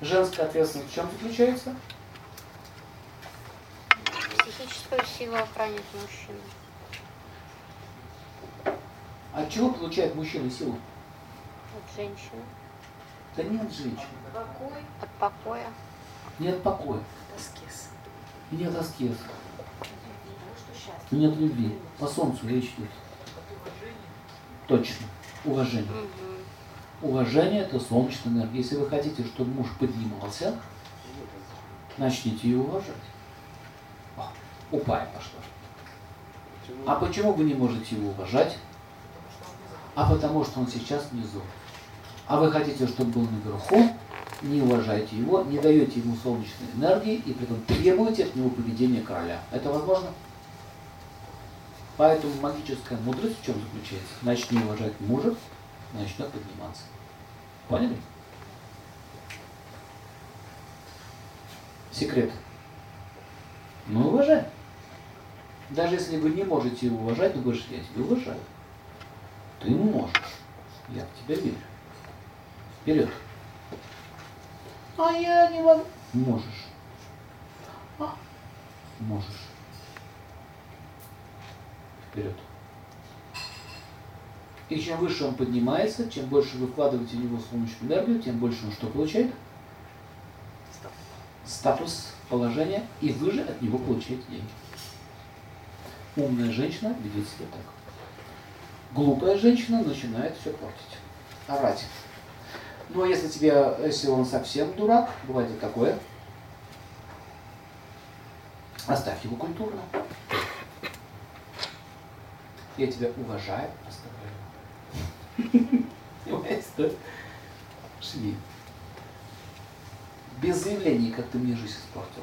Женская ответственность в чем заключается? Психическую силу охранять мужчину. От чего получает мужчина силу? От женщины. Да нет женщины. Покой. От покоя. Нет покоя. Аскез. Нет аскеза. Потому что счастье. Нет любви. По солнцу речь идет. Точно. Уважение. Угу. Уважение – это солнечная энергия. Если вы хотите, чтобы муж поднимался, начните его уважать. Упая пошла. А почему вы не можете его уважать? А потому что он сейчас внизу. А вы хотите, чтобы был наверху, не уважаете его, не даете ему солнечной энергии и при этом требуете от него поведения короля. Это возможно? Поэтому магическая мудрость в чем заключается? Начни уважать мужа, начнет подниматься. Поняли? Секрет. Ну, уважай. Даже если вы не можете его уважать, но говоришь, я тебя уважаю. Ты можешь. Я в тебя верю. Вперед. А я не могу. Можешь. А, можешь. Вперед. И чем выше он поднимается, чем больше вы вкладываете в него солнечную энергию, тем больше он что получает? Статус, положение, и вы же от него получаете деньги. Умная женщина ведет себя так. Глупая женщина начинает все портить. Орать. Ну а если тебе, если он совсем дурак, бывает и такое, оставь его культурно. Я тебя уважаю, оставляю. Понимаете, да? Шли. Без заявлений, как ты мне жизнь испортил.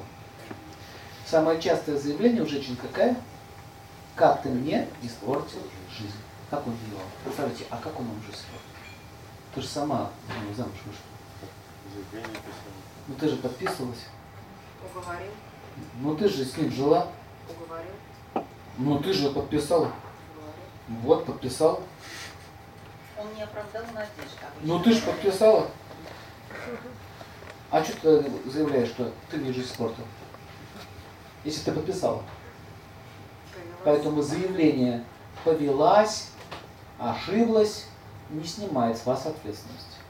Самое частое заявление у женщин какая? Как ты мне испортил жизнь. Как он ее? Представляете, а как он вам жизнь испортил? Ты же сама него замуж вышла. Заявление писал. Ну ты же подписывалась. Уговорил. Ну ты же с ним жила. Уговорил. Ну ты же подписала. Уговорил. Вот, подписала. Он не оправдал надежд. Ну ты же подписала. А что ты заявляешь, что ты мне жизнь испортил? Если ты подписала. Поэтому заявление повелась, ошиблась, не снимает с вас ответственность.